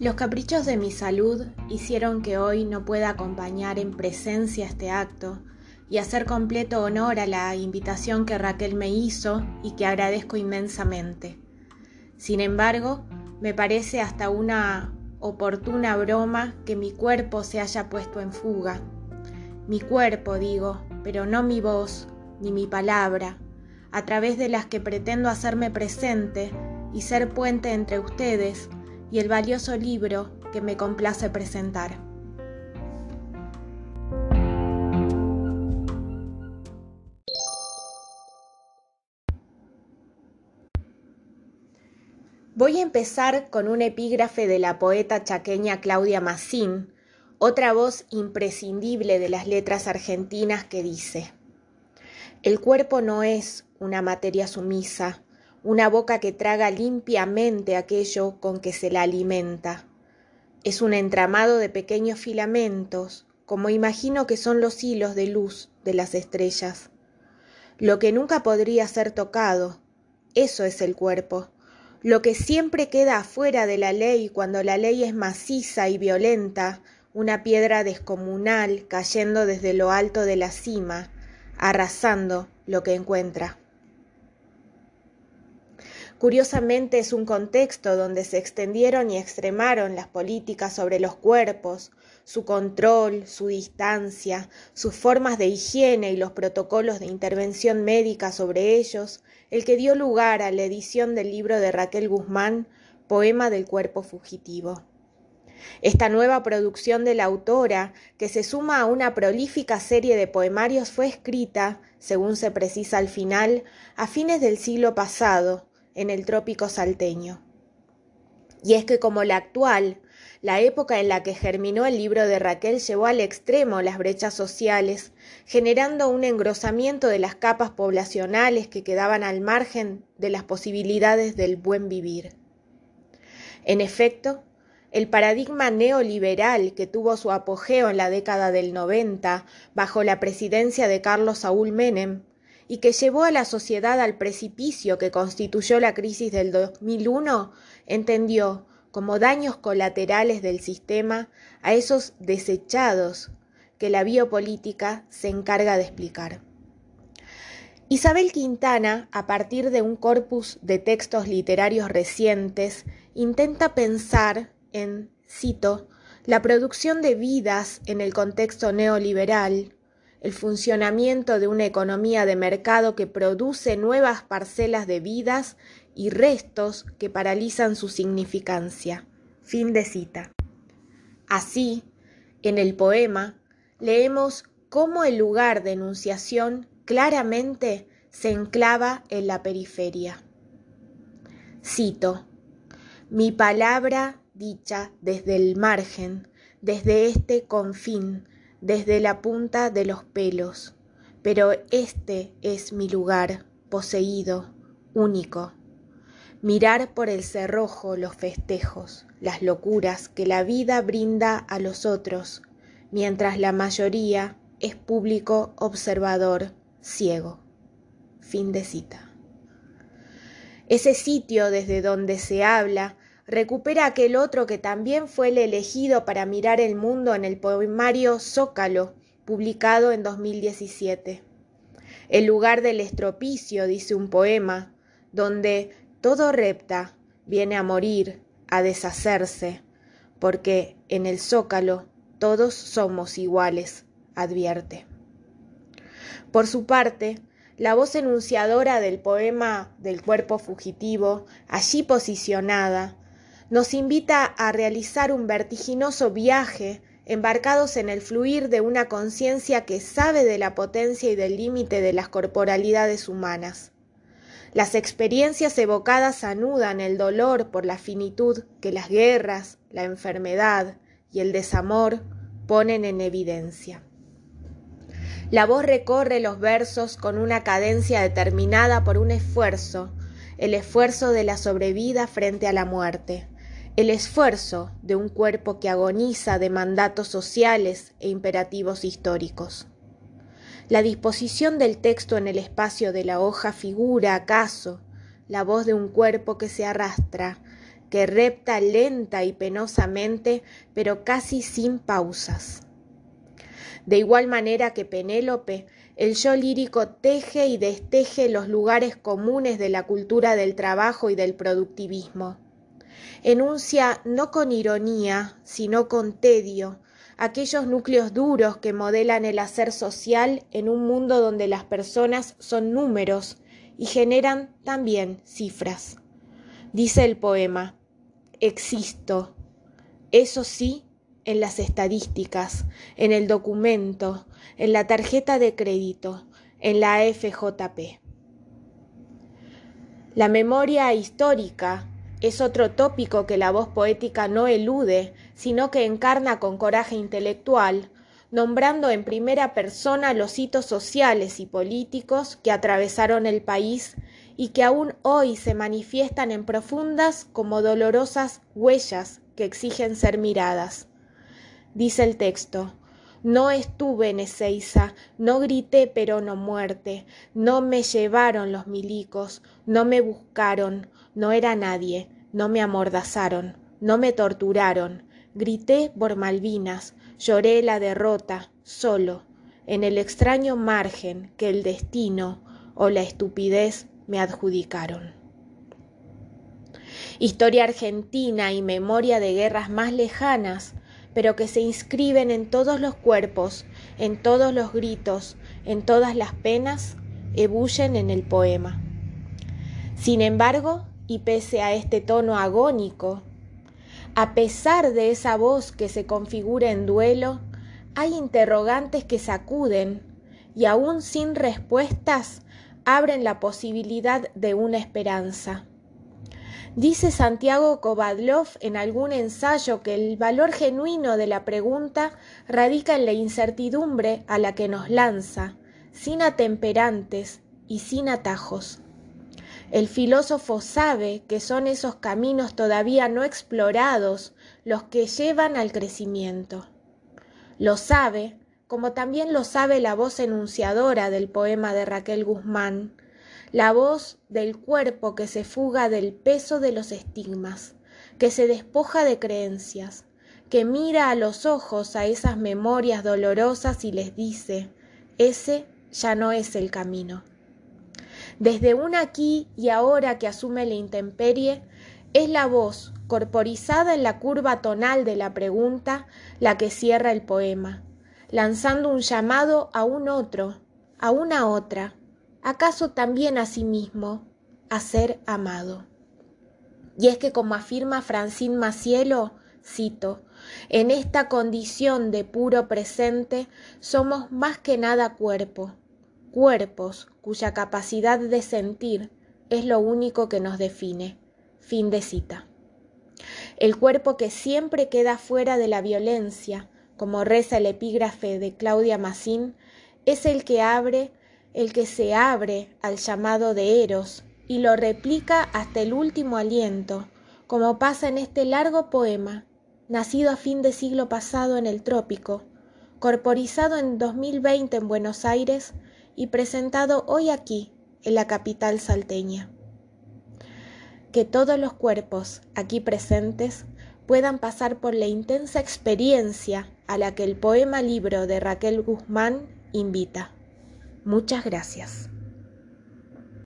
Los caprichos de mi salud hicieron que hoy no pueda acompañar en presencia este acto y hacer completo honor a la invitación que Raquel me hizo y que agradezco inmensamente. Sin embargo, me parece hasta una oportuna broma que mi cuerpo se haya puesto en fuga. Mi cuerpo, digo, pero no mi voz ni mi palabra, a través de las que pretendo hacerme presente y ser puente entre ustedes y el valioso libro que me complace presentar. Voy a empezar con un epígrafe de la poeta chaqueña Claudia Massín, otra voz imprescindible de las letras argentinas que dice, El cuerpo no es una materia sumisa, una boca que traga limpiamente aquello con que se la alimenta. Es un entramado de pequeños filamentos, como imagino que son los hilos de luz de las estrellas. Lo que nunca podría ser tocado, eso es el cuerpo. Lo que siempre queda afuera de la ley cuando la ley es maciza y violenta, una piedra descomunal cayendo desde lo alto de la cima, arrasando lo que encuentra. Curiosamente es un contexto donde se extendieron y extremaron las políticas sobre los cuerpos, su control, su distancia, sus formas de higiene y los protocolos de intervención médica sobre ellos, el que dio lugar a la edición del libro de Raquel Guzmán, Poema del Cuerpo Fugitivo. Esta nueva producción de la autora, que se suma a una prolífica serie de poemarios, fue escrita, según se precisa al final, a fines del siglo pasado, en el trópico salteño. Y es que como la actual, la época en la que germinó el libro de Raquel llevó al extremo las brechas sociales, generando un engrosamiento de las capas poblacionales que quedaban al margen de las posibilidades del buen vivir. En efecto, el paradigma neoliberal que tuvo su apogeo en la década del 90 bajo la presidencia de Carlos Saúl Menem y que llevó a la sociedad al precipicio que constituyó la crisis del 2001, entendió como daños colaterales del sistema a esos desechados que la biopolítica se encarga de explicar. Isabel Quintana, a partir de un corpus de textos literarios recientes, intenta pensar en, cito, la producción de vidas en el contexto neoliberal, el funcionamiento de una economía de mercado que produce nuevas parcelas de vidas y restos que paralizan su significancia. Fin de cita. Así, en el poema, leemos cómo el lugar de enunciación claramente se enclava en la periferia. Cito, mi palabra dicha desde el margen, desde este confín, desde la punta de los pelos, pero este es mi lugar, poseído, único. Mirar por el cerrojo los festejos, las locuras que la vida brinda a los otros, mientras la mayoría es público observador ciego. Fin de cita. Ese sitio desde donde se habla recupera aquel otro que también fue el elegido para mirar el mundo en el poemario Zócalo, publicado en 2017. El lugar del estropicio, dice un poema, donde todo repta viene a morir, a deshacerse, porque en el Zócalo todos somos iguales, advierte. Por su parte, la voz enunciadora del poema del cuerpo fugitivo, allí posicionada, nos invita a realizar un vertiginoso viaje embarcados en el fluir de una conciencia que sabe de la potencia y del límite de las corporalidades humanas. Las experiencias evocadas anudan el dolor por la finitud que las guerras, la enfermedad y el desamor ponen en evidencia. La voz recorre los versos con una cadencia determinada por un esfuerzo, el esfuerzo de la sobrevida frente a la muerte el esfuerzo de un cuerpo que agoniza de mandatos sociales e imperativos históricos. La disposición del texto en el espacio de la hoja figura, acaso, la voz de un cuerpo que se arrastra, que repta lenta y penosamente, pero casi sin pausas. De igual manera que Penélope, el yo lírico teje y desteje los lugares comunes de la cultura del trabajo y del productivismo. Enuncia no con ironía, sino con tedio, aquellos núcleos duros que modelan el hacer social en un mundo donde las personas son números y generan también cifras. Dice el poema, existo, eso sí, en las estadísticas, en el documento, en la tarjeta de crédito, en la FJP. La memoria histórica es otro tópico que la voz poética no elude, sino que encarna con coraje intelectual, nombrando en primera persona los hitos sociales y políticos que atravesaron el país y que aún hoy se manifiestan en profundas como dolorosas huellas que exigen ser miradas. Dice el texto, no estuve en Ezeiza, no grité pero no muerte, no me llevaron los milicos, no me buscaron, no era nadie, no me amordazaron, no me torturaron, grité por Malvinas, lloré la derrota, solo, en el extraño margen que el destino o la estupidez me adjudicaron. Historia argentina y memoria de guerras más lejanas pero que se inscriben en todos los cuerpos, en todos los gritos, en todas las penas, ebullen en el poema. Sin embargo, y pese a este tono agónico, a pesar de esa voz que se configura en duelo, hay interrogantes que sacuden y aún sin respuestas abren la posibilidad de una esperanza. Dice Santiago Kovadlov en algún ensayo que el valor genuino de la pregunta radica en la incertidumbre a la que nos lanza, sin atemperantes y sin atajos. El filósofo sabe que son esos caminos todavía no explorados los que llevan al crecimiento. Lo sabe, como también lo sabe la voz enunciadora del poema de Raquel Guzmán, la voz del cuerpo que se fuga del peso de los estigmas, que se despoja de creencias, que mira a los ojos a esas memorias dolorosas y les dice, ese ya no es el camino. Desde un aquí y ahora que asume la intemperie, es la voz, corporizada en la curva tonal de la pregunta, la que cierra el poema, lanzando un llamado a un otro, a una otra, acaso también a sí mismo, a ser amado. Y es que como afirma Francine Macielo, cito, en esta condición de puro presente somos más que nada cuerpo, cuerpos cuya capacidad de sentir es lo único que nos define. Fin de cita. El cuerpo que siempre queda fuera de la violencia, como reza el epígrafe de Claudia Massín, es el que abre el que se abre al llamado de Eros y lo replica hasta el último aliento, como pasa en este largo poema, nacido a fin de siglo pasado en el trópico, corporizado en 2020 en Buenos Aires y presentado hoy aquí, en la capital salteña. Que todos los cuerpos aquí presentes puedan pasar por la intensa experiencia a la que el poema libro de Raquel Guzmán invita. Muchas gracias.